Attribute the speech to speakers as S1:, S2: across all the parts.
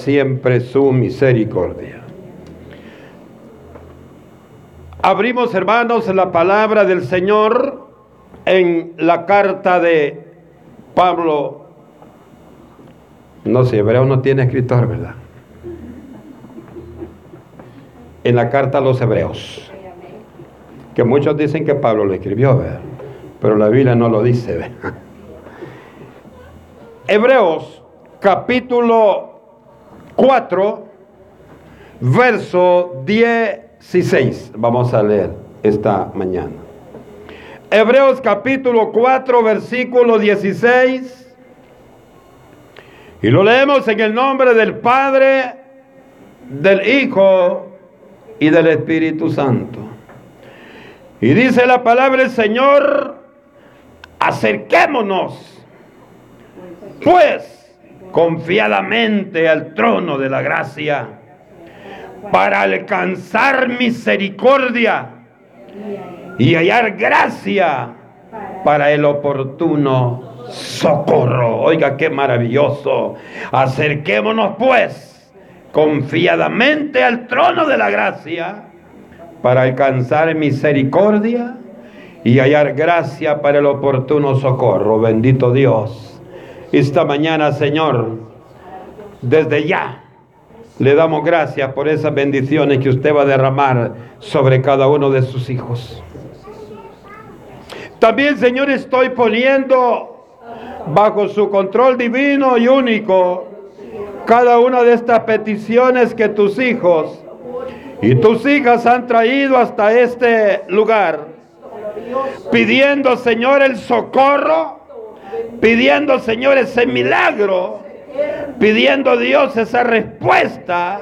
S1: siempre su misericordia. Abrimos, hermanos, la palabra del Señor en la carta de Pablo. No sé, hebreo no tiene escritor, ¿verdad? En la carta a los hebreos. Que muchos dicen que Pablo lo escribió, ¿verdad? Pero la Biblia no lo dice, ¿verdad? Hebreos capítulo 4, verso 16. Vamos a leer esta mañana. Hebreos capítulo 4, versículo 16. Y lo leemos en el nombre del Padre, del Hijo y del Espíritu Santo. Y dice la palabra del Señor, acerquémonos, pues, confiadamente al trono de la gracia para alcanzar misericordia y hallar gracia para el oportuno socorro. Oiga, qué maravilloso. Acerquémonos pues confiadamente al trono de la gracia para alcanzar misericordia y hallar gracia para el oportuno socorro. Bendito Dios esta mañana, Señor, desde ya le damos gracias por esas bendiciones que usted va a derramar sobre cada uno de sus hijos. También, Señor, estoy poniendo bajo su control divino y único cada una de estas peticiones que tus hijos y tus hijas han traído hasta este lugar, pidiendo, Señor, el socorro pidiendo, Señor, ese milagro, pidiendo Dios esa respuesta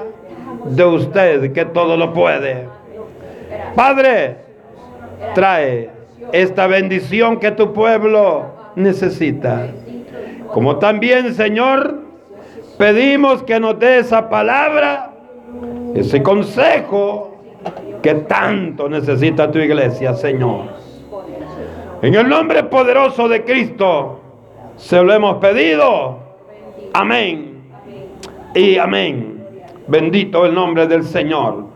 S1: de usted que todo lo puede. Padre, trae esta bendición que tu pueblo necesita. Como también, Señor, pedimos que nos dé esa palabra, ese consejo que tanto necesita tu iglesia, Señor. En el nombre poderoso de Cristo se lo hemos pedido. Amén. Y amén. Bendito el nombre del Señor.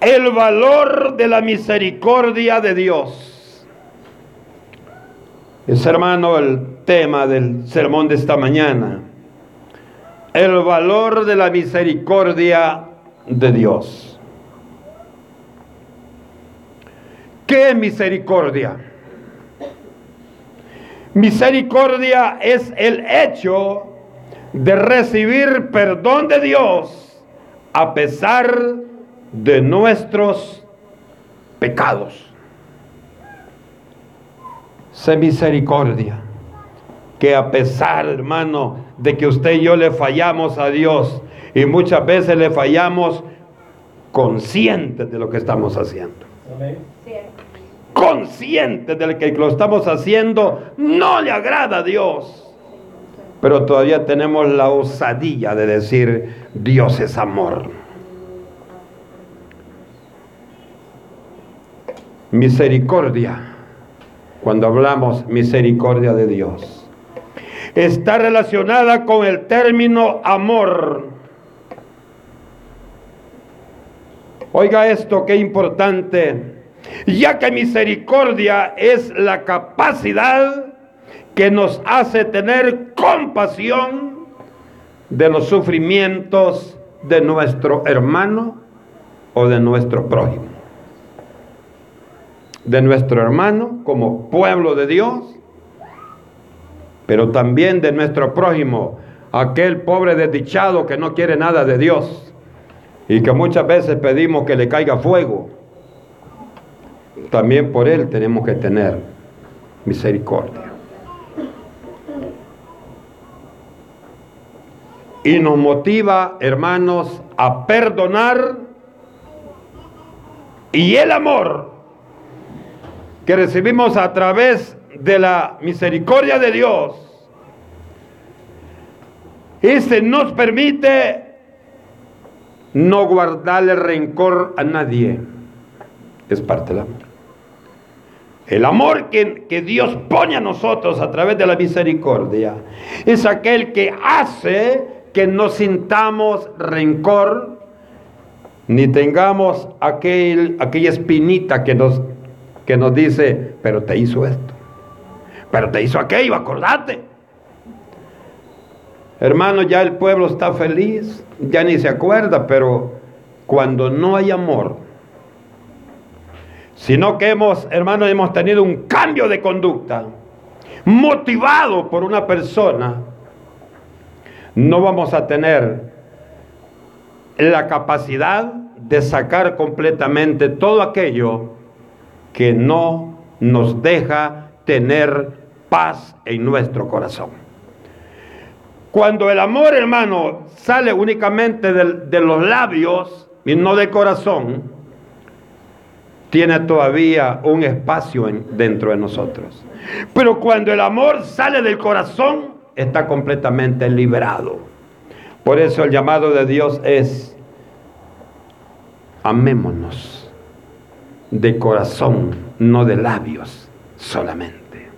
S1: El valor de la misericordia de Dios. Es hermano el tema del sermón de esta mañana. El valor de la misericordia de Dios. ¿Qué misericordia? Misericordia es el hecho de recibir perdón de Dios a pesar de nuestros pecados. Sé misericordia. Que a pesar, hermano, de que usted y yo le fallamos a Dios y muchas veces le fallamos conscientes de lo que estamos haciendo. Amén conscientes de que lo estamos haciendo no le agrada a Dios. Pero todavía tenemos la osadía de decir, Dios es amor. Misericordia, cuando hablamos misericordia de Dios, está relacionada con el término amor. Oiga esto, qué importante ya que misericordia es la capacidad que nos hace tener compasión de los sufrimientos de nuestro hermano o de nuestro prójimo. De nuestro hermano como pueblo de Dios, pero también de nuestro prójimo, aquel pobre desdichado que no quiere nada de Dios y que muchas veces pedimos que le caiga fuego también por Él tenemos que tener misericordia. Y nos motiva, hermanos, a perdonar y el amor que recibimos a través de la misericordia de Dios. Ese nos permite no guardarle rencor a nadie. Es parte del amor. El amor que, que, Dios pone a nosotros a través de la misericordia es aquel que hace que no sintamos rencor ni tengamos aquel, aquella espinita que nos, que nos dice, pero te hizo esto, pero te hizo aquello, acordate. Hermano, ya el pueblo está feliz, ya ni se acuerda, pero cuando no hay amor, sino que hemos, hermano, hemos tenido un cambio de conducta motivado por una persona, no vamos a tener la capacidad de sacar completamente todo aquello que no nos deja tener paz en nuestro corazón. Cuando el amor, hermano, sale únicamente de, los labios y no del corazón, tiene todavía un espacio dentro de nosotros. Pero cuando el amor sale del corazón, está completamente liberado. Por eso el llamado de Dios es, amémonos de corazón, no de labios solamente.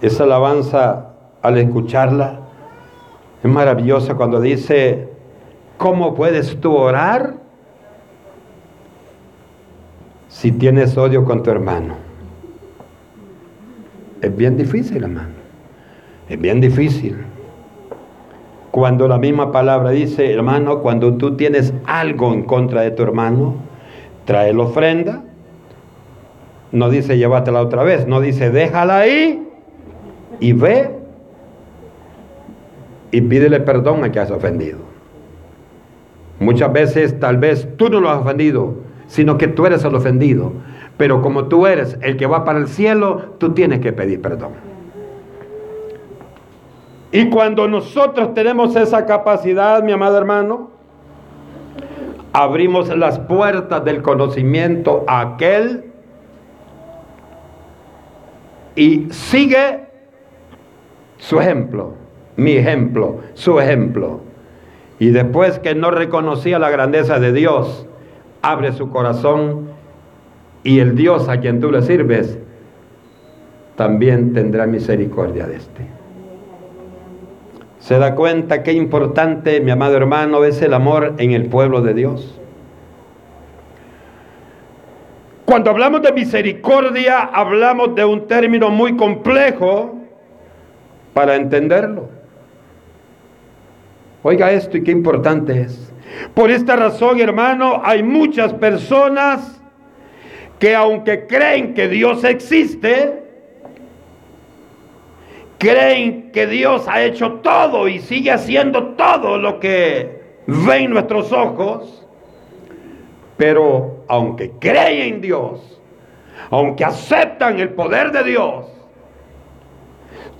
S1: Esa alabanza al escucharla. Es maravillosa cuando dice, ¿cómo puedes tú orar si tienes odio con tu hermano? Es bien difícil, hermano. Es bien difícil. Cuando la misma palabra dice, hermano, cuando tú tienes algo en contra de tu hermano, trae la ofrenda. No dice llévatela otra vez, no dice déjala ahí y ve y pídele perdón a que has ofendido. Muchas veces tal vez tú no lo has ofendido, sino que tú eres el ofendido. Pero como tú eres el que va para el cielo, tú tienes que pedir perdón. Y cuando nosotros tenemos esa capacidad, mi amado hermano, abrimos las puertas del conocimiento a aquel y sigue su ejemplo mi ejemplo, su ejemplo. Y después que no reconocía la grandeza de Dios, abre su corazón y el Dios a quien tú le sirves también tendrá misericordia de este. ¿Se da cuenta qué importante, mi amado hermano, es el amor en el pueblo de Dios? Cuando hablamos de misericordia, hablamos de un término muy complejo para entenderlo. Oiga esto y qué importante es. Por esta razón, hermano, hay muchas personas que aunque creen que Dios existe, creen que Dios ha hecho todo y sigue haciendo todo lo que ven nuestros ojos, pero aunque creen en Dios, aunque aceptan el poder de Dios,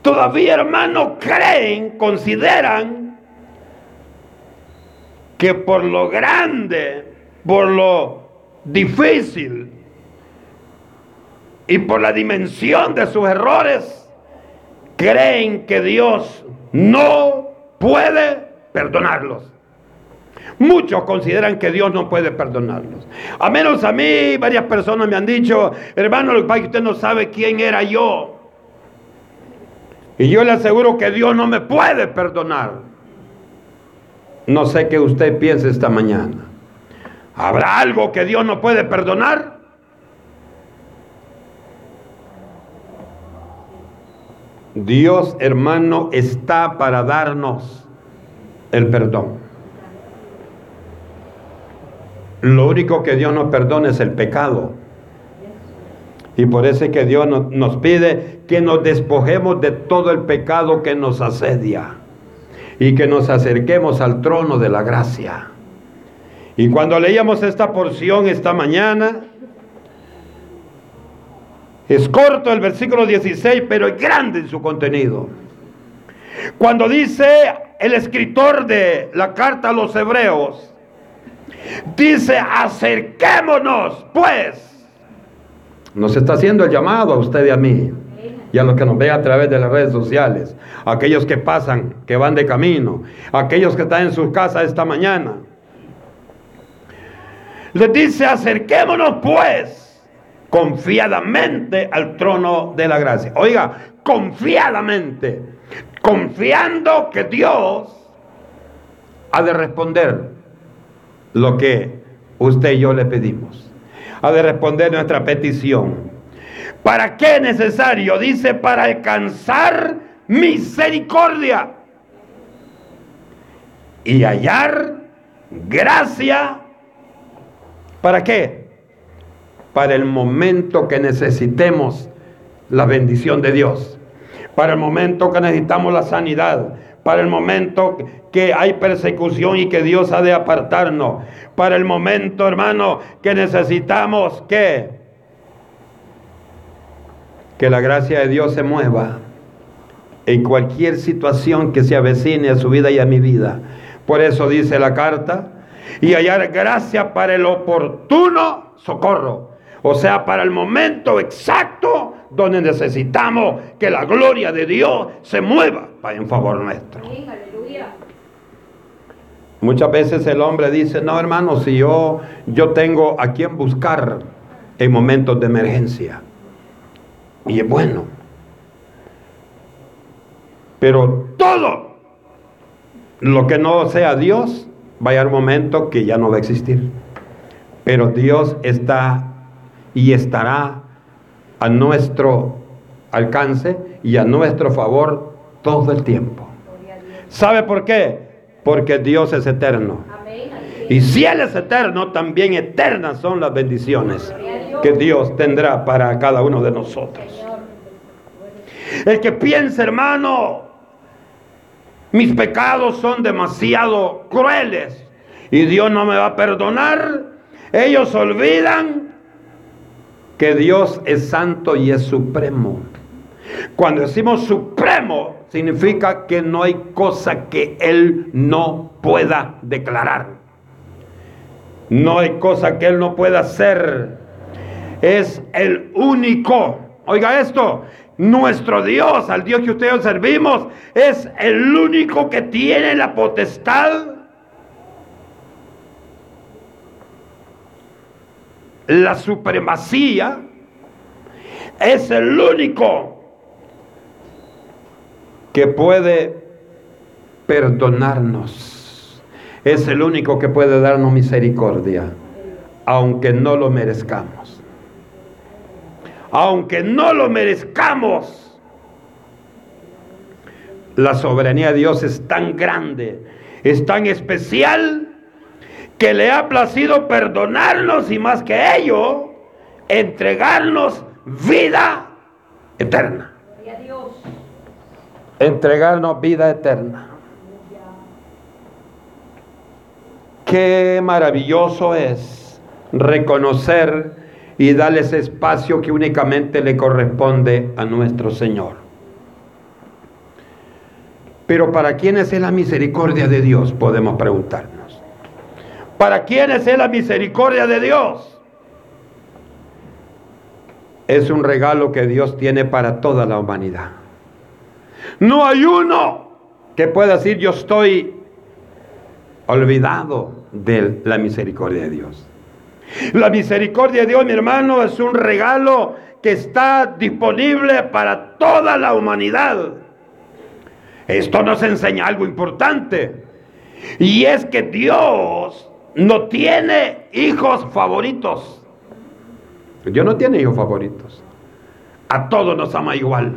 S1: todavía hermano creen, consideran que por lo grande, por lo difícil y por la dimensión de sus errores, creen que Dios no puede perdonarlos. Muchos consideran que Dios no puede perdonarlos. A menos a mí, varias personas me han dicho, hermano, lo que usted no sabe quién era yo. Y yo le aseguro que Dios no me puede perdonar. No sé qué usted piensa esta mañana. ¿Habrá algo que Dios no puede perdonar? Dios, hermano, está para darnos el perdón. Lo único que Dios nos perdona es el pecado. Y por eso es que Dios nos pide que nos despojemos de todo el pecado que nos asedia y que nos acerquemos al trono de la gracia. Y cuando leíamos esta porción esta mañana, es corto el versículo 16, pero es grande en su contenido. Cuando dice el escritor de la carta a los hebreos, dice, acerquémonos pues. Nos está haciendo el llamado a usted y a mí y a los que nos ven a través de las redes sociales, aquellos que pasan, que van de camino, aquellos que están en sus casas esta mañana. Les dice, acerquémonos pues confiadamente al trono de la gracia. Oiga, confiadamente, confiando que Dios ha de responder lo que usted y yo le pedimos. Ha de responder nuestra petición. ¿Para qué es necesario? Dice, para alcanzar misericordia y hallar gracia. ¿Para qué? Para el momento que necesitemos la bendición de Dios. Para el momento que necesitamos la sanidad. Para el momento que hay persecución y que Dios ha de apartarnos. Para el momento, hermano, que necesitamos que que la gracia de Dios se mueva en cualquier situación que se avecine a su vida y a mi vida. Por eso dice la carta, y hallar gracia para el oportuno socorro. O sea, para el momento exacto donde necesitamos que la gloria de Dios se mueva en favor nuestro. Muchas veces el hombre dice, no hermano, si yo, yo tengo a quien buscar en momentos de emergencia. Y es bueno. Pero todo lo que no sea Dios, va a llegar un momento que ya no va a existir. Pero Dios está y estará a nuestro alcance y a nuestro favor todo el tiempo. ¿Sabe por qué? Porque Dios es eterno. Y si Él es eterno, también eternas son las bendiciones que Dios tendrá para cada uno de nosotros. El que piensa, hermano, mis pecados son demasiado crueles y Dios no me va a perdonar, ellos olvidan que Dios es santo y es supremo. Cuando decimos supremo, significa que no hay cosa que Él no pueda declarar. No hay cosa que Él no pueda hacer. Es el único. Oiga esto, nuestro Dios, al Dios que ustedes servimos, es el único que tiene la potestad, la supremacía, es el único que puede perdonarnos. Es el único que puede darnos misericordia, aunque no lo merezcamos. Aunque no lo merezcamos. La soberanía de Dios es tan grande, es tan especial, que le ha placido perdonarnos y más que ello, entregarnos vida eterna entregarnos vida eterna. Qué maravilloso es reconocer y darle ese espacio que únicamente le corresponde a nuestro Señor. Pero ¿para quiénes es la misericordia de Dios? Podemos preguntarnos. ¿Para quiénes es la misericordia de Dios? Es un regalo que Dios tiene para toda la humanidad. No hay uno que pueda decir yo estoy olvidado de la misericordia de Dios. La misericordia de Dios, mi hermano, es un regalo que está disponible para toda la humanidad. Esto nos enseña algo importante. Y es que Dios no tiene hijos favoritos. Dios no tiene hijos favoritos. A todos nos ama igual.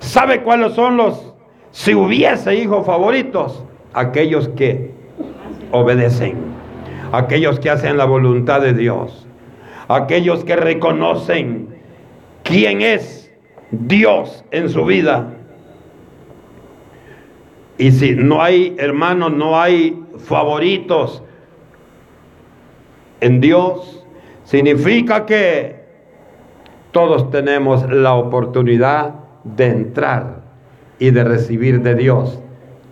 S1: ¿Sabe cuáles son los, si hubiese hijos favoritos? Aquellos que obedecen, aquellos que hacen la voluntad de Dios, aquellos que reconocen quién es Dios en su vida. Y si no hay, hermanos, no hay favoritos en Dios, significa que todos tenemos la oportunidad de entrar y de recibir de Dios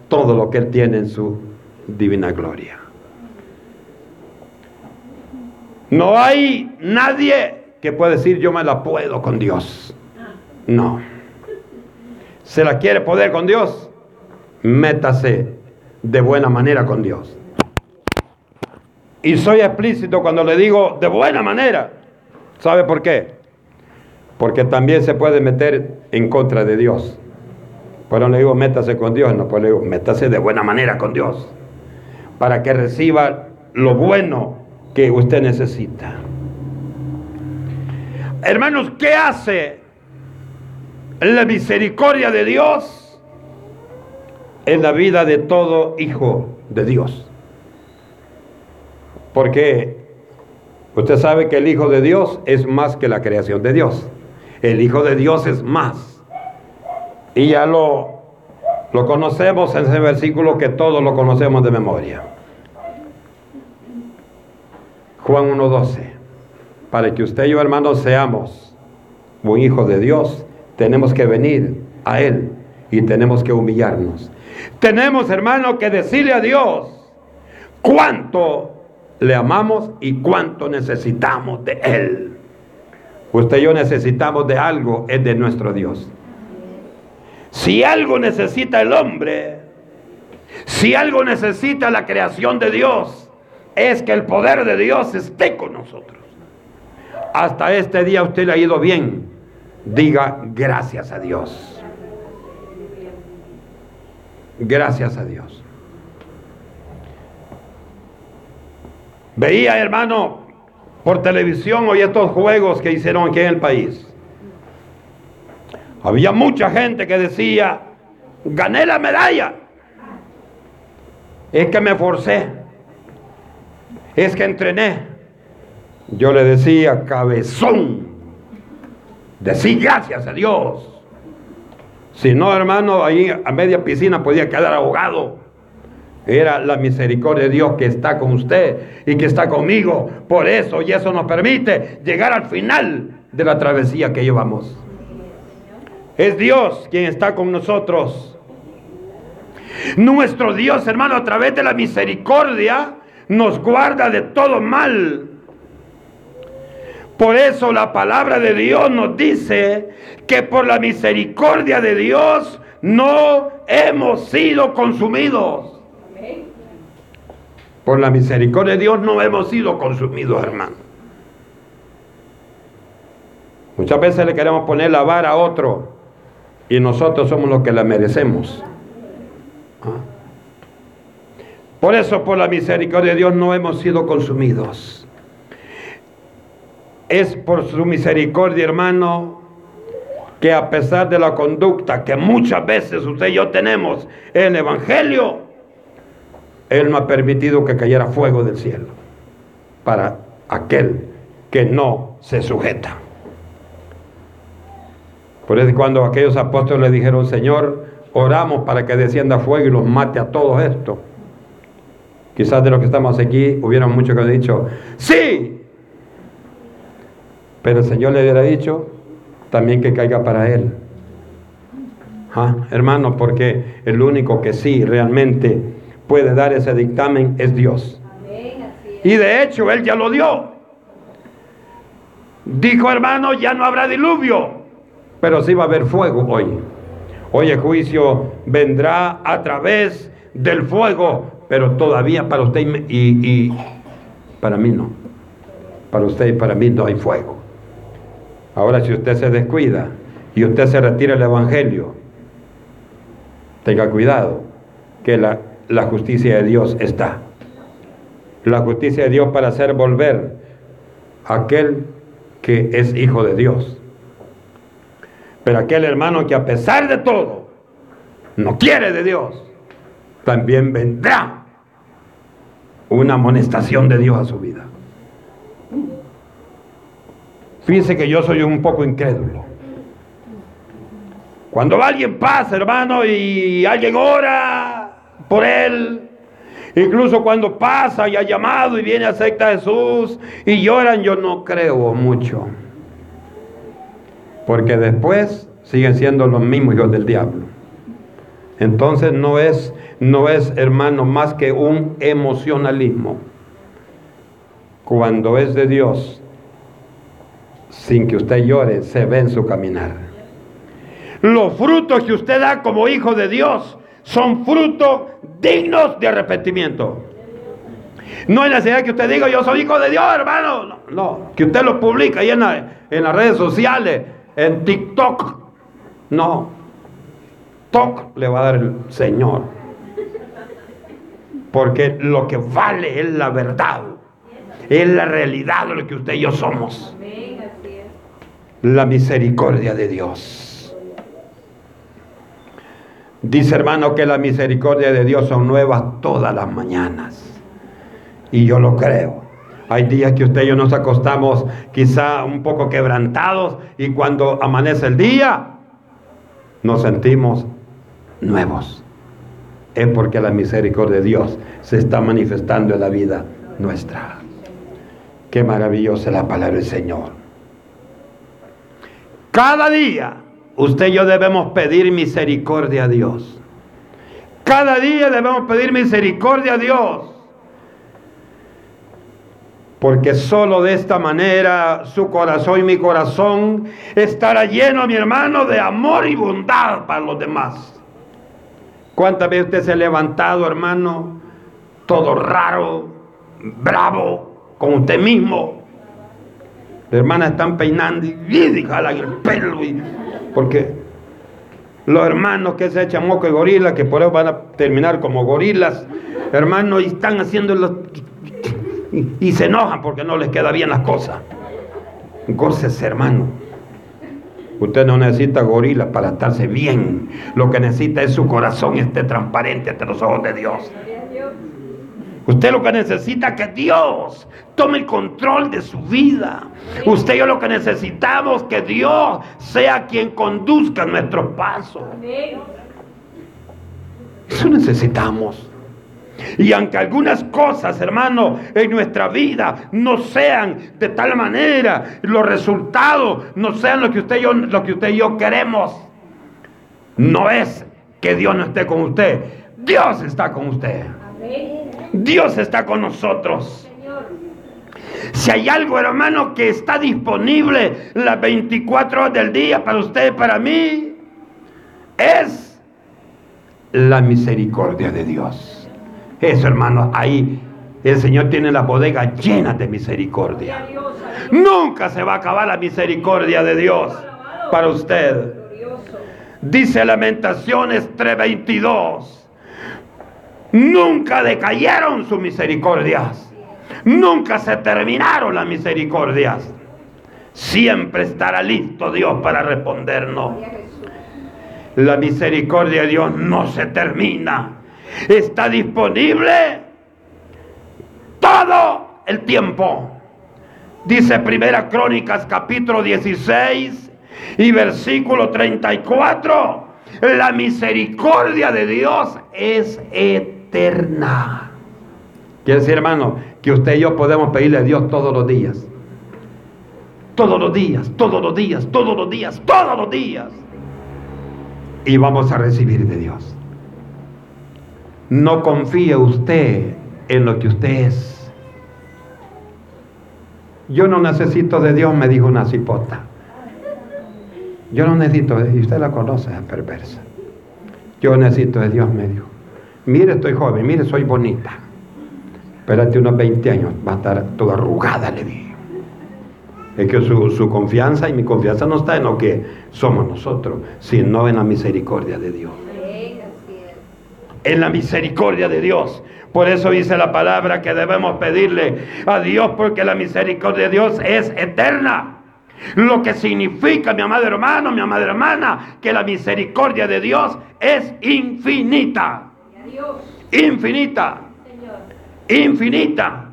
S1: todo lo que Él tiene en su divina gloria. No hay nadie que pueda decir yo me la puedo con Dios. No. ¿Se la quiere poder con Dios? Métase de buena manera con Dios. Y soy explícito cuando le digo de buena manera. ¿Sabe por qué? Porque también se puede meter en contra de Dios. Pero no le digo métase con Dios, no, pues le digo métase de buena manera con Dios. Para que reciba lo bueno que usted necesita. Hermanos, ¿qué hace la misericordia de Dios en la vida de todo hijo de Dios? Porque usted sabe que el Hijo de Dios es más que la creación de Dios. El Hijo de Dios es más. Y ya lo, lo conocemos en ese versículo que todos lo conocemos de memoria. Juan 1.12. Para que usted y yo, hermanos, seamos un hijo de Dios, tenemos que venir a Él y tenemos que humillarnos. Tenemos, hermano, que decirle a Dios cuánto le amamos y cuánto necesitamos de Él. Usted y yo necesitamos de algo, es de nuestro Dios. Si algo necesita el hombre, si algo necesita la creación de Dios, es que el poder de Dios esté con nosotros. Hasta este día usted le ha ido bien. Diga gracias a Dios. Gracias a Dios. Veía, hermano, por televisión hoy estos juegos que hicieron aquí en el país. Había mucha gente que decía, gané la medalla. Es que me forcé. Es que entrené. Yo le decía, cabezón, decir gracias a Dios. Si no, hermano, ahí a media piscina podía quedar ahogado. Era la misericordia de Dios que está con usted y que está conmigo. Por eso, y eso nos permite llegar al final de la travesía que llevamos. Es Dios quien está con nosotros. Nuestro Dios, hermano, a través de la misericordia, nos guarda de todo mal. Por eso la palabra de Dios nos dice que por la misericordia de Dios no hemos sido consumidos. Por la misericordia de Dios no hemos sido consumidos, hermano. Muchas veces le queremos poner la vara a otro y nosotros somos los que la merecemos. ¿Ah? Por eso, por la misericordia de Dios, no hemos sido consumidos. Es por su misericordia, hermano, que a pesar de la conducta que muchas veces usted y yo tenemos en el Evangelio, Él no ha permitido que cayera fuego del cielo para aquel que no se sujeta. Por eso cuando aquellos apóstoles le dijeron, Señor, oramos para que descienda fuego y los mate a todos estos. Quizás de los que estamos aquí hubieran muchos que han dicho, sí. Pero el Señor le hubiera dicho también que caiga para él. ¿Ah? Hermano, porque el único que sí realmente puede dar ese dictamen es Dios. Y de hecho, Él ya lo dio. Dijo, hermano, ya no habrá diluvio pero sí va a haber fuego hoy. Hoy el juicio vendrá a través del fuego, pero todavía para usted y, para mí no. Para usted y para mí no hay fuego. Ahora si usted se descuida y usted se retira el Evangelio, tenga cuidado que la, la justicia de Dios está. La justicia de Dios para hacer volver a aquel que es hijo de Dios. Pero aquel hermano que a pesar de todo no quiere de Dios, también vendrá una amonestación de Dios a su vida. Fíjense que yo soy un poco incrédulo. Cuando alguien pasa, hermano, y alguien ora por él, incluso cuando pasa y ha llamado y viene a aceptar a Jesús y lloran, yo no creo mucho. Porque después siguen siendo los mismos hijos del diablo. Entonces no es, no es, hermano, más que un emocionalismo. Cuando es de Dios, sin que usted llore, se ve en su caminar. Los frutos que usted da como hijo de Dios son frutos dignos de arrepentimiento. No hay necesidad que usted diga, yo soy hijo de Dios, hermano. No, que usted lo publica ahí en, en las redes sociales, en TikTok. No. TikTok le va a dar el Señor. Porque lo que vale es la verdad. Es la realidad de lo que usted y yo somos. La misericordia de Dios. Dice hermano que la misericordia de Dios son nuevas todas las mañanas. Y yo lo creo. Hay días que usted y yo nos acostamos quizá un poco quebrantados y cuando amanece el día nos sentimos nuevos. Es porque la misericordia de Dios se está manifestando en la vida nuestra. Qué maravillosa la palabra del Señor. Cada día usted y yo debemos pedir misericordia a Dios. Cada día debemos pedir misericordia a Dios. Porque solo de esta manera su corazón y mi corazón estará lleno, mi hermano, de amor y bondad para los demás. ¿Cuántas veces usted se ha levantado, hermano, todo raro, bravo, con usted mismo? Las hermanas están peinando y, jalan el pelo. porque los hermanos que se echan moco y gorila, que por eso van a terminar como gorilas, hermanos, y están haciendo los y, se enojan porque no les queda bien las cosas. Gócese, hermano. Usted no necesita gorilas para estarse bien. Lo que necesita es su corazón esté transparente ante los ojos de Dios. Usted lo que necesita es que Dios tome el control de su vida. Usted y yo lo que necesitamos que Dios sea quien conduzca nuestros pasos. Eso necesitamos. Y aunque algunas cosas, hermano, en nuestra vida no sean de tal manera, los resultados no sean lo que usted y yo, lo que usted y yo queremos, no es que Dios no esté con usted. Dios está con usted. Dios está con nosotros. Si hay algo, hermano, que está disponible las 24 horas del día para usted y para mí, es la misericordia de Dios. Eso, hermano, ahí el Señor tiene la bodega llena de misericordia. Nunca se va a acabar la misericordia de Dios para usted. Dice Lamentaciones 3:22. Nunca decayeron sus misericordias. Nunca se terminaron las misericordias. Siempre estará listo Dios para respondernos. La misericordia de Dios no se termina está disponible todo el tiempo. Dice Primera Crónicas capítulo 16 y versículo 34. La misericordia de Dios es eterna. Quiere decir, hermano, que usted y yo podemos pedirle a Dios todos los días. Todos los días, todos los días, todos los días, todos los días. Y vamos a recibir de Dios. No confíe usted en lo que usted es. Yo no necesito de Dios, me dijo una cipota. Yo no necesito, y usted la conoce, es perversa. Yo necesito de Dios, me dijo. Mire, estoy joven, mire, soy bonita. Espérate unos 20 años, va a estar toda arrugada, le dije. Es que su, su, confianza y mi confianza no está en lo que somos nosotros, sino en la misericordia de Dios en la misericordia de Dios. Por eso dice la palabra que debemos pedirle a Dios porque la misericordia de Dios es eterna. Lo que significa, mi amado hermano, mi amada hermana, que la misericordia de Dios es infinita. Infinita. Infinita.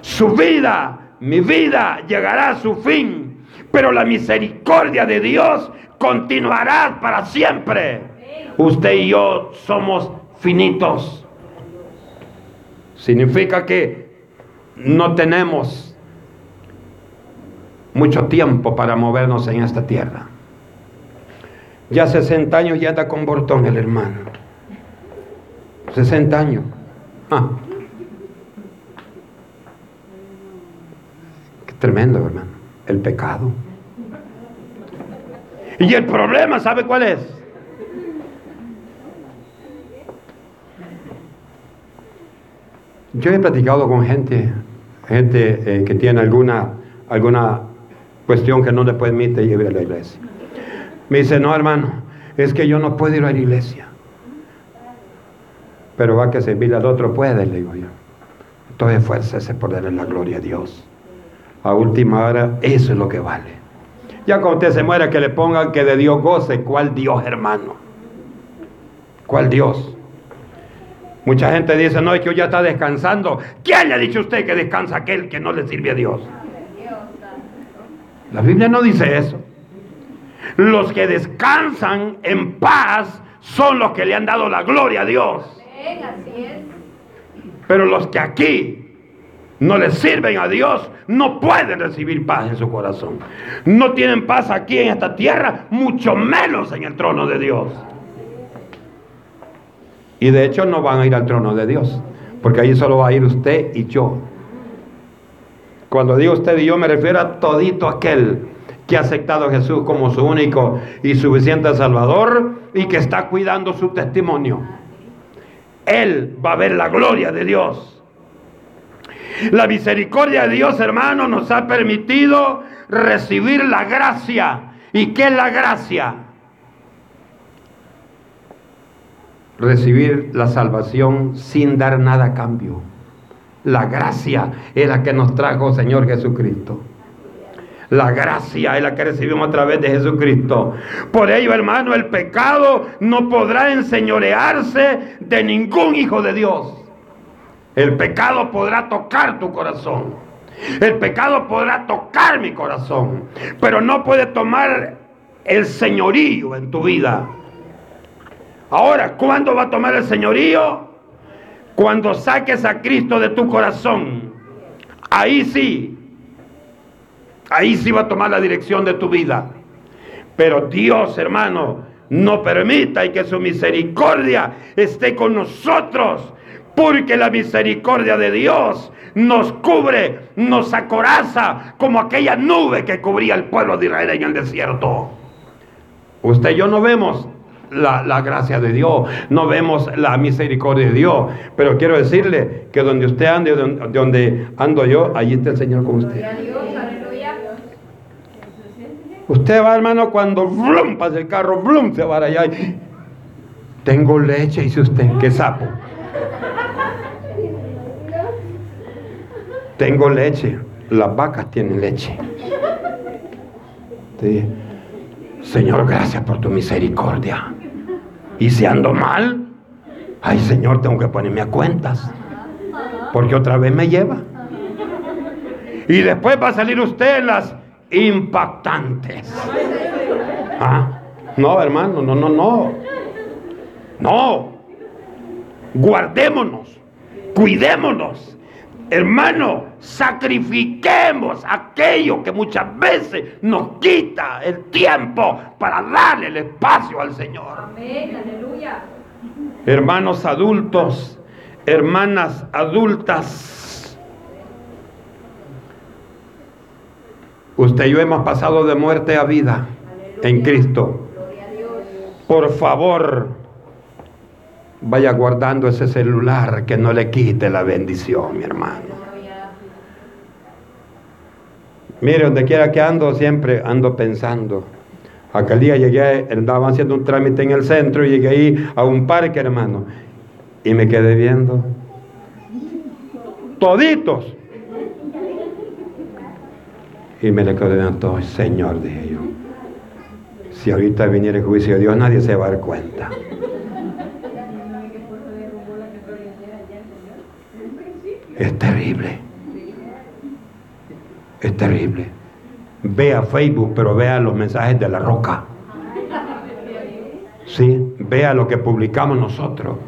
S1: Su vida, mi vida, llegará a su fin. Pero la misericordia de Dios continuará para siempre. Usted y yo somos finitos. Significa que no tenemos mucho tiempo para movernos en esta tierra. Ya 60 años ya está con Bortón el hermano. 60 años. Ah. Qué tremendo, hermano. El pecado. Y el problema, ¿sabe cuál es? Yo he platicado con gente, gente eh, que tiene alguna, alguna cuestión que no le permite ir a la iglesia. Me dice, no hermano, es que yo no puedo ir a la iglesia. Pero va que servir al otro puede, le digo yo. Entonces esfuércese por darle la gloria a Dios. A última hora, eso es lo que vale. Ya cuando usted se muera, que le pongan que de Dios goce. ¿Cuál Dios, hermano? ¿Cuál Dios? Mucha gente dice, no, es que hoy ya está descansando. ¿Quién le ha dicho a usted que descansa aquel que no le sirve a Dios? La Biblia no dice eso. Los que descansan en paz son los que le han dado la gloria a Dios. Pero los que aquí no le sirven a Dios no pueden recibir paz en su corazón. No tienen paz aquí en esta tierra, mucho menos en el trono de Dios. Y de hecho no van a ir al trono de Dios, porque ahí solo va a ir usted y yo. Cuando digo usted y yo me refiero a todito aquel que ha aceptado a Jesús como su único y suficiente Salvador y que está cuidando su testimonio. Él va a ver la gloria de Dios. La misericordia de Dios, hermano, nos ha permitido recibir la gracia. ¿Y qué es la gracia? Recibir la salvación sin dar nada a cambio. La gracia es la que nos trajo Señor Jesucristo. La gracia es la que recibimos a través de Jesucristo. Por ello, hermano, el pecado no podrá enseñorearse de ningún hijo de Dios. El pecado podrá tocar tu corazón. El pecado podrá tocar mi corazón. Pero no puede tomar el señorío en tu vida. Ahora, ¿cuándo va a tomar el señorío? Cuando saques a Cristo de tu corazón. Ahí sí, Ahí sí va a tomar la dirección de tu vida. Pero Dios, hermano, no permita y que su misericordia esté con nosotros. Porque la misericordia de Dios nos cubre, nos acoraza como aquella nube que cubría el pueblo de Israel en el desierto. Usted y yo no vemos la, gracia de Dios, no vemos la misericordia de Dios. Pero quiero decirle que donde usted ande, donde, donde ando yo, allí está el Señor con usted. Usted va, hermano, cuando blum, pasa el carro, blum, se va allá. Tengo leche, dice usted, qué sapo. Tengo leche, las vacas tienen leche. Señor, gracias por tu misericordia. Y si ando mal, ay Señor, tengo que ponerme a cuentas. Porque otra vez me lleva. Y después va a salir usted las impactantes. ¿Ah? No, hermano, no, no, no. No. Guardémonos, cuidémonos. Hermano, sacrifiquemos aquello que muchas veces nos quita el tiempo para darle el espacio al Señor. Amén, aleluya. Hermanos adultos, hermanas adultas, Usted y yo hemos pasado de muerte a vida en Cristo. Por favor, vaya guardando ese celular que no le quite la bendición, mi hermano. Mire, donde quiera que ando, siempre ando pensando. Aquel día llegué, andaba haciendo un trámite en el centro y llegué ahí a un parque, hermano. Y me quedé viendo. Toditos y me le quedé todo, Señor, dije yo. Si ahorita viniera el juicio de Dios, nadie se va a dar cuenta. Es terrible. Es terrible. Vea Facebook, pero vea los mensajes de la roca. Sí, vea lo que publicamos nosotros.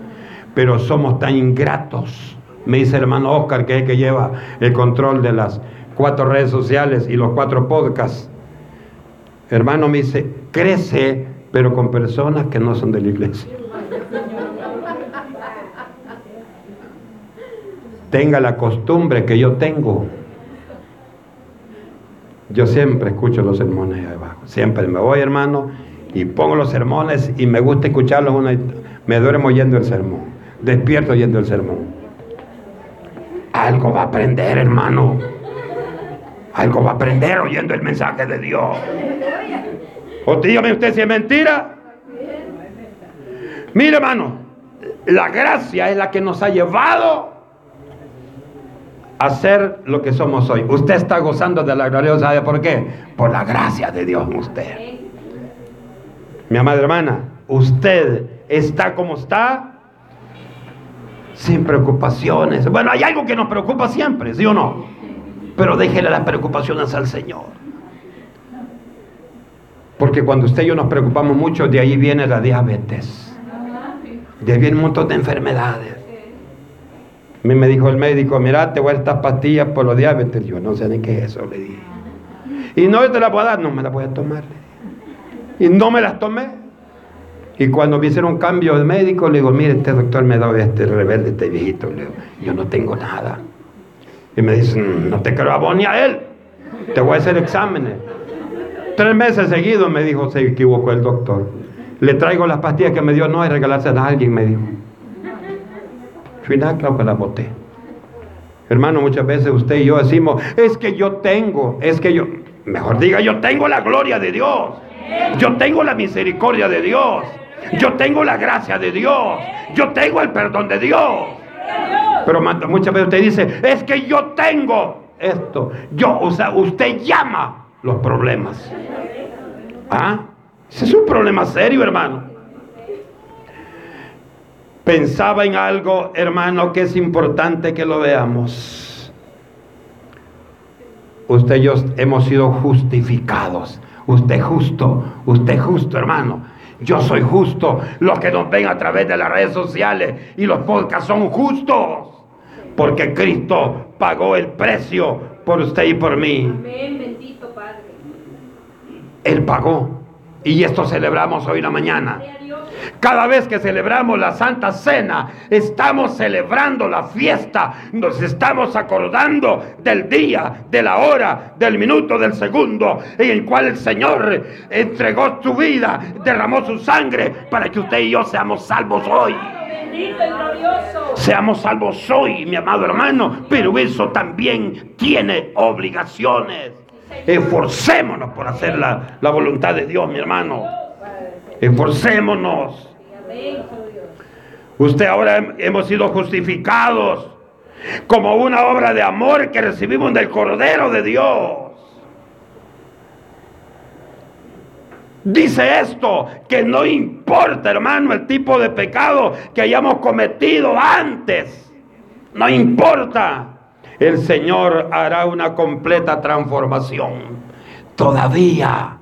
S1: Pero somos tan ingratos. Me dice el hermano Oscar, que es el que lleva el control de las cuatro redes sociales y los cuatro podcasts. Hermano me dice, crece, pero con personas que no son de la iglesia. Tenga la costumbre que yo tengo. Yo siempre escucho los sermones ahí abajo. Siempre me voy, hermano, y pongo los sermones y me gusta escucharlos. me duermo oyendo el sermón. Despierto oyendo el sermón. algo va a aprender, hermano. Algo va a aprender oyendo el mensaje de Dios. O dígame usted si es mentira. Mire, hermano, la gracia es la que nos ha llevado a ser lo que somos hoy. Usted está gozando de la gloria, ¿sabe por qué? Por la gracia de Dios usted. Mi amada hermana, usted está como está, sin preocupaciones. Bueno, hay algo que nos preocupa siempre, ¿sí o no? Pero déjele las preocupaciones al Señor. Porque cuando usted y yo nos preocupamos mucho, de ahí viene la diabetes. De ahí viene un montón de enfermedades. Me dijo el médico, mira, te voy a dar estas pastillas por los diabetes. Yo no sé ni qué es eso, le dije. Y no te las voy a dar, no me las voy a tomar. Y no me las tomé. Y cuando me hicieron un cambio de médico, le digo, mire, este doctor me da este rebelde, este viejito. Le digo, yo no tengo nada. Y me dicen, no te creo a vos ni a él. Te voy a hacer exámenes. Tres meses seguidos me dijo, se equivocó el doctor. Le traigo las pastillas que me dio, no hay regalarse a alguien, me dijo. Final, claro que las boté. Hermano, muchas veces usted y yo decimos, es que yo tengo, es que yo, mejor diga, yo tengo la gloria de Dios. Yo tengo la misericordia de Dios. Yo tengo la gracia de Dios. Yo tengo el perdón de Dios. Pero muchas veces usted dice, es que yo tengo esto. Yo, o sea, usted llama los problemas. ¿Ah? Ese es un problema serio, hermano. Pensaba en algo, hermano, que es importante que lo veamos. Usted y yo hemos sido justificados. Usted justo, usted justo, hermano. Yo soy justo. Los que nos ven a través de las redes sociales y los podcasts son justos. Porque Cristo pagó el precio por usted y por mí. Amén, bendito Padre. Él pagó. Y esto celebramos hoy en la mañana. Cada vez que celebramos la Santa Cena, estamos celebrando la fiesta, nos estamos acordando del día, de la hora, del minuto, del segundo, en el cual el Señor entregó su vida, derramó su sangre para que usted y yo seamos salvos hoy. Seamos salvos hoy, mi amado hermano, pero eso también tiene obligaciones. Esforcémonos por hacer la, la voluntad de Dios, mi hermano. Esforcémonos. Usted ahora hemos sido justificados como una obra de amor que recibimos del Cordero de Dios. Dice esto, que no importa, hermano, el tipo de pecado que hayamos cometido antes. No importa. El Señor hará una completa transformación. Todavía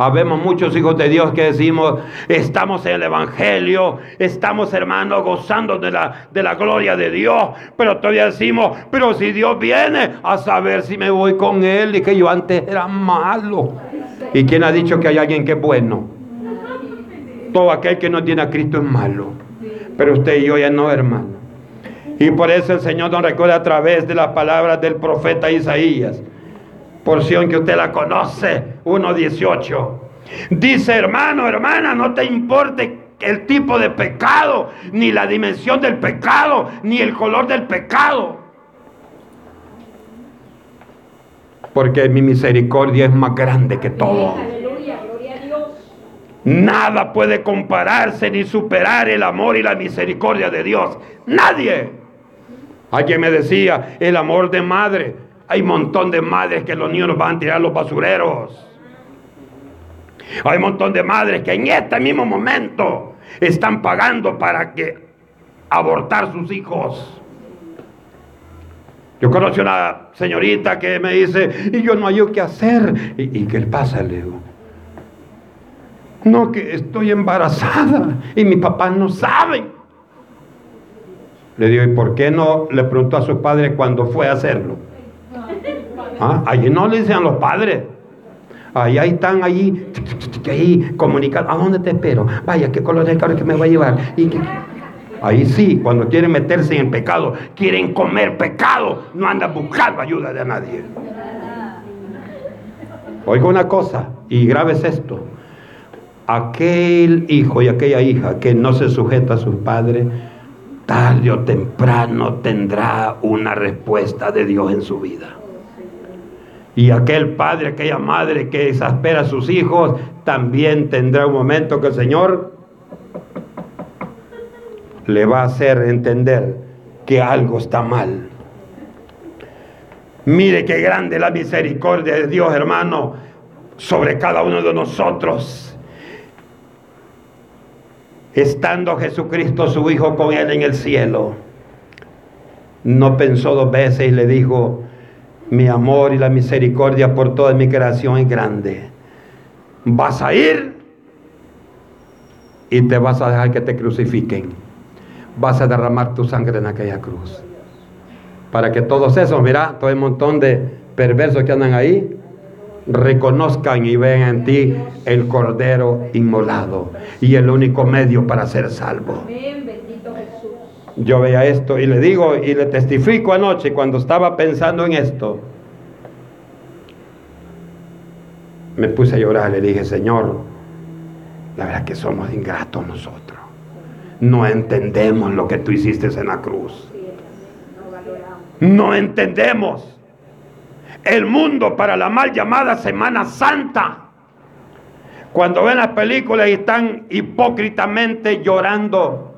S1: Habemos muchos hijos de Dios que decimos, estamos en el Evangelio, estamos hermanos gozando de la, de la gloria de Dios, pero todavía decimos, pero si Dios viene a saber si me voy con Él y que yo antes era malo. ¿Y quién ha dicho que hay alguien que es bueno? Todo aquel que no tiene a Cristo es malo, pero usted y yo ya no, hermano. Y por eso el Señor nos recuerda a través de las palabras del profeta Isaías porción que usted la conoce, 1.18. Dice, hermano, hermana, no te importe el tipo de pecado, ni la dimensión del pecado, ni el color del pecado. Porque mi misericordia es más grande que todo. Nada puede compararse ni superar el amor y la misericordia de Dios. Nadie. Alguien me decía, el amor de madre hay un montón de madres que los niños los van a tirar los basureros. Hay un montón de madres que en este mismo momento están pagando para que abortar sus hijos. Yo conocí una señorita que me dice, y yo no hay qué hacer. ¿Y, qué le pasa? Le digo, no, que estoy embarazada y mi papá no sabe. Le digo, ¿y por qué no le preguntó a su padre cuando fue a hacerlo? ¿Ah? Allí no le dicen los padres. Ahí, están allí, ahí comunicando. ¿A dónde te espero? Vaya, ¿qué color es el carro que me va a llevar? ¿Y Ahí sí, cuando quieren meterse en pecado, quieren comer pecado, no andan buscando ayuda de nadie. Oiga una cosa, y grave es esto. Aquel hijo y aquella hija que no se sujeta a sus padres, tarde o temprano tendrá una respuesta de Dios en su vida. Y aquel padre, aquella madre que exaspera a sus hijos, también tendrá un momento que el Señor le va a hacer entender que algo está mal. Mire qué grande la misericordia de Dios, hermano, sobre cada uno de nosotros. Estando Jesucristo, su Hijo, con él en el cielo, no pensó dos veces y le dijo, mi amor y la misericordia por toda mi creación es grande. Vas a ir y te vas a dejar que te crucifiquen. Vas a derramar tu sangre en aquella cruz. Para que todos esos, mira, todo el montón de perversos que andan ahí, reconozcan y vean en ti el cordero inmolado y el único medio para ser salvo. Yo veía esto y le digo y le testifico anoche cuando estaba pensando en esto. Me puse a llorar, le dije, Señor, la verdad que somos ingratos nosotros. No entendemos lo que tú hiciste en la cruz. No entendemos el mundo para la mal llamada Semana Santa. Cuando ven las películas y están hipócritamente llorando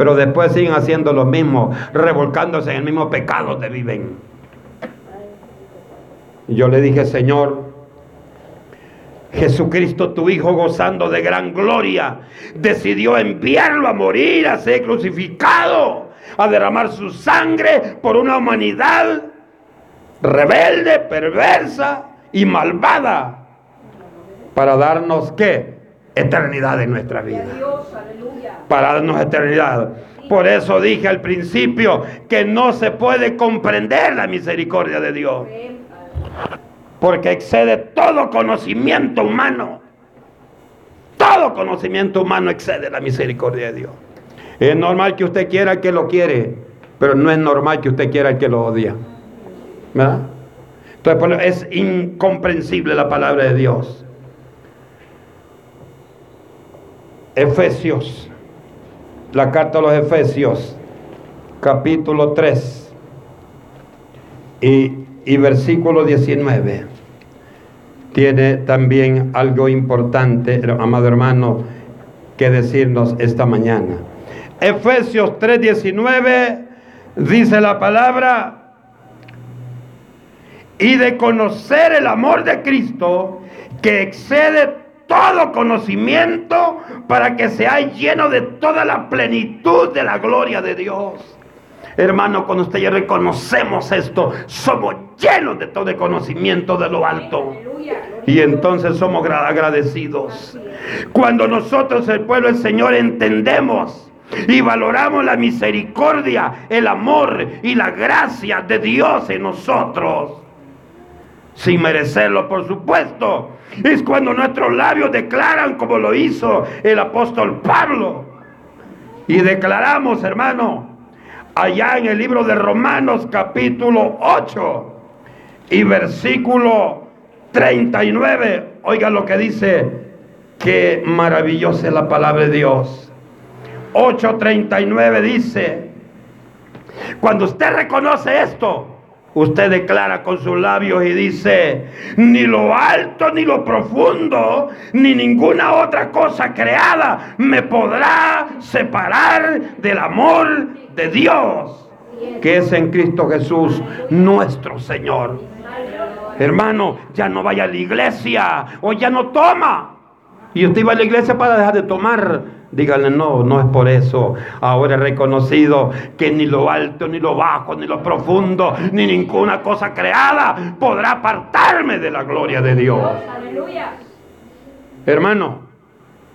S1: pero después siguen haciendo lo mismo, revolcándose en el mismo pecado que viven. Yo le dije, Señor, Jesucristo, tu Hijo, gozando de gran gloria, decidió enviarlo a morir, a ser crucificado, a derramar su sangre por una humanidad rebelde, perversa y malvada, para darnos qué? Eternidad en nuestra vida para darnos eternidad. Por eso dije al principio que no se puede comprender la misericordia de Dios. Porque excede todo conocimiento humano. Todo conocimiento humano excede la misericordia de Dios. Es normal que usted quiera que lo quiere, pero no es normal que usted quiera que lo odia. ¿Verdad? Entonces es incomprensible la palabra de Dios. Efesios la carta a los Efesios, capítulo 3 y, y versículo 19. Tiene también algo importante, amado hermano, que decirnos esta mañana. Efesios 3:19 dice la palabra, y de conocer el amor de Cristo que excede todo conocimiento para que sea lleno de toda la plenitud de la gloria de Dios. Hermano, cuando usted y yo reconocemos esto, somos llenos de todo el conocimiento de lo alto. Y entonces somos agradecidos. Cuando nosotros, el pueblo del Señor, entendemos y valoramos la misericordia, el amor y la gracia de Dios en nosotros, sin merecerlo, por supuesto, es cuando nuestros labios declaran como lo hizo el apóstol Pablo. Y declaramos, hermano, allá en el libro de Romanos capítulo 8 y versículo 39. Oiga lo que dice, qué maravillosa es la palabra de Dios. 8.39 dice, cuando usted reconoce esto, Usted declara con sus labios y dice, ni lo alto, ni lo profundo, ni ninguna otra cosa creada me podrá separar del amor de Dios, que es en Cristo Jesús, nuestro Señor. Hermano, ya no vaya a la iglesia o ya no toma. Y usted iba a la iglesia para dejar de tomar Díganle, no, no es por eso. Ahora he reconocido que ni lo alto, ni lo bajo, ni lo profundo, ni ninguna cosa creada podrá apartarme de la gloria de Dios. Aleluya. Hermano,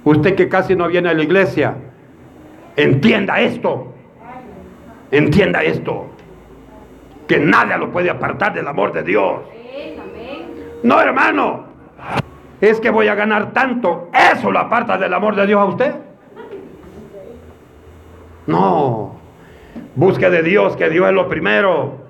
S1: usted que casi no viene a la iglesia, entienda esto. Entienda esto. Que nada lo puede apartar del amor de Dios. No, hermano. Es que voy a ganar tanto. Eso lo aparta del amor de Dios a usted. No. Busque de Dios, que Dios es lo primero.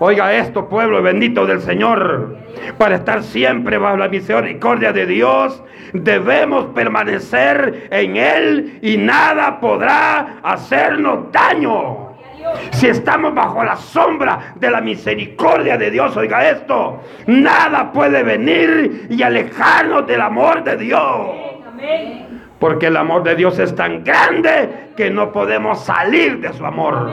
S1: Oiga esto, pueblo bendito del Señor. Para estar siempre bajo la misericordia de Dios, debemos permanecer en Él y nada podrá hacernos daño. Si estamos bajo la sombra de la misericordia de Dios, oiga esto, nada puede venir y alejarnos del amor de Dios. Porque el amor de Dios es tan grande que no podemos salir de su amor.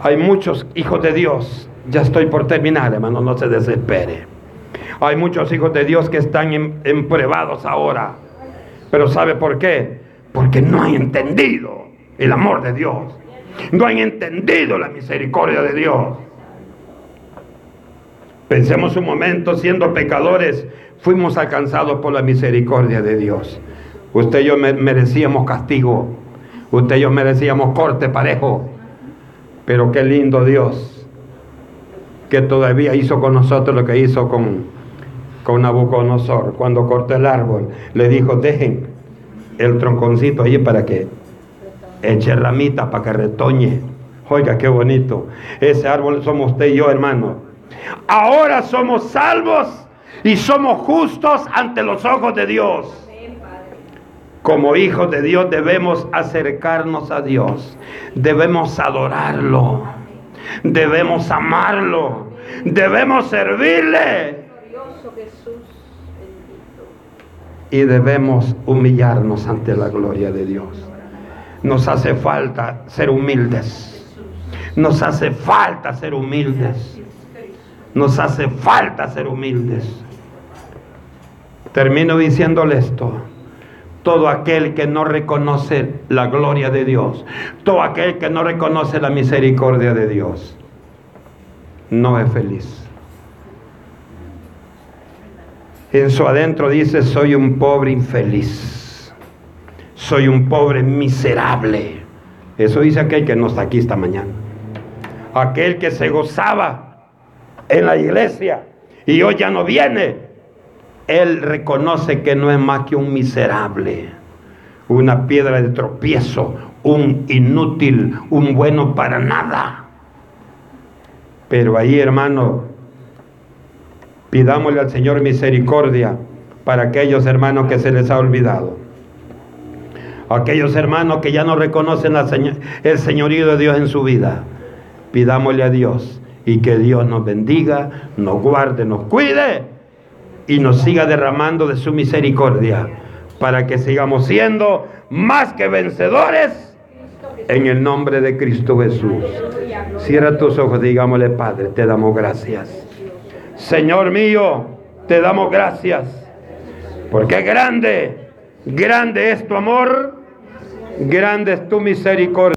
S1: Hay muchos hijos de Dios. Ya estoy por terminar, hermano, no se desespere. Hay muchos hijos de Dios que están en, ahora. Pero ¿sabe por qué? Porque no han entendido el amor de Dios. No han entendido la misericordia de Dios. Pensemos un momento, siendo pecadores, fuimos alcanzados por la misericordia de Dios. Usted y yo merecíamos castigo. Usted y yo merecíamos corte parejo. Pero qué lindo Dios, que todavía hizo con nosotros lo que hizo con, con Nabucodonosor. Cuando cortó el árbol, le dijo, dejen el tronconcito allí para que eche ramita, para que retoñe. Oiga, qué bonito. Ese árbol somos usted y yo, hermano. Ahora somos salvos y somos justos ante los ojos de Dios. Como hijos de Dios debemos acercarnos a Dios, debemos adorarlo, debemos amarlo, debemos servirle. Y debemos humillarnos ante la gloria de Dios. Nos hace falta ser humildes. Nos hace falta ser humildes. Nos hace falta ser humildes. Termino diciéndole esto todo aquel que no reconoce la gloria de Dios, todo aquel que no reconoce la misericordia de Dios, no es feliz. En su adentro dice, soy un pobre infeliz, soy un pobre miserable. Eso dice aquel que no está aquí esta mañana. Aquel que se gozaba en la iglesia y hoy ya no viene él reconoce que no es más que un miserable, una piedra de tropiezo, un inútil, un bueno para nada. Pero ahí, hermano, pidámosle al Señor misericordia para aquellos hermanos que se les ha olvidado. Aquellos hermanos que ya no reconocen el señorío de Dios en su vida. Pidámosle a Dios y que Dios nos bendiga, nos guarde, nos cuide y nos siga derramando de su misericordia para que sigamos siendo más que vencedores en el nombre de Cristo Jesús. Cierra tus ojos, digámosle, Padre, te damos gracias. Señor mío, te damos gracias, porque grande, grande es tu amor, grande es tu misericordia.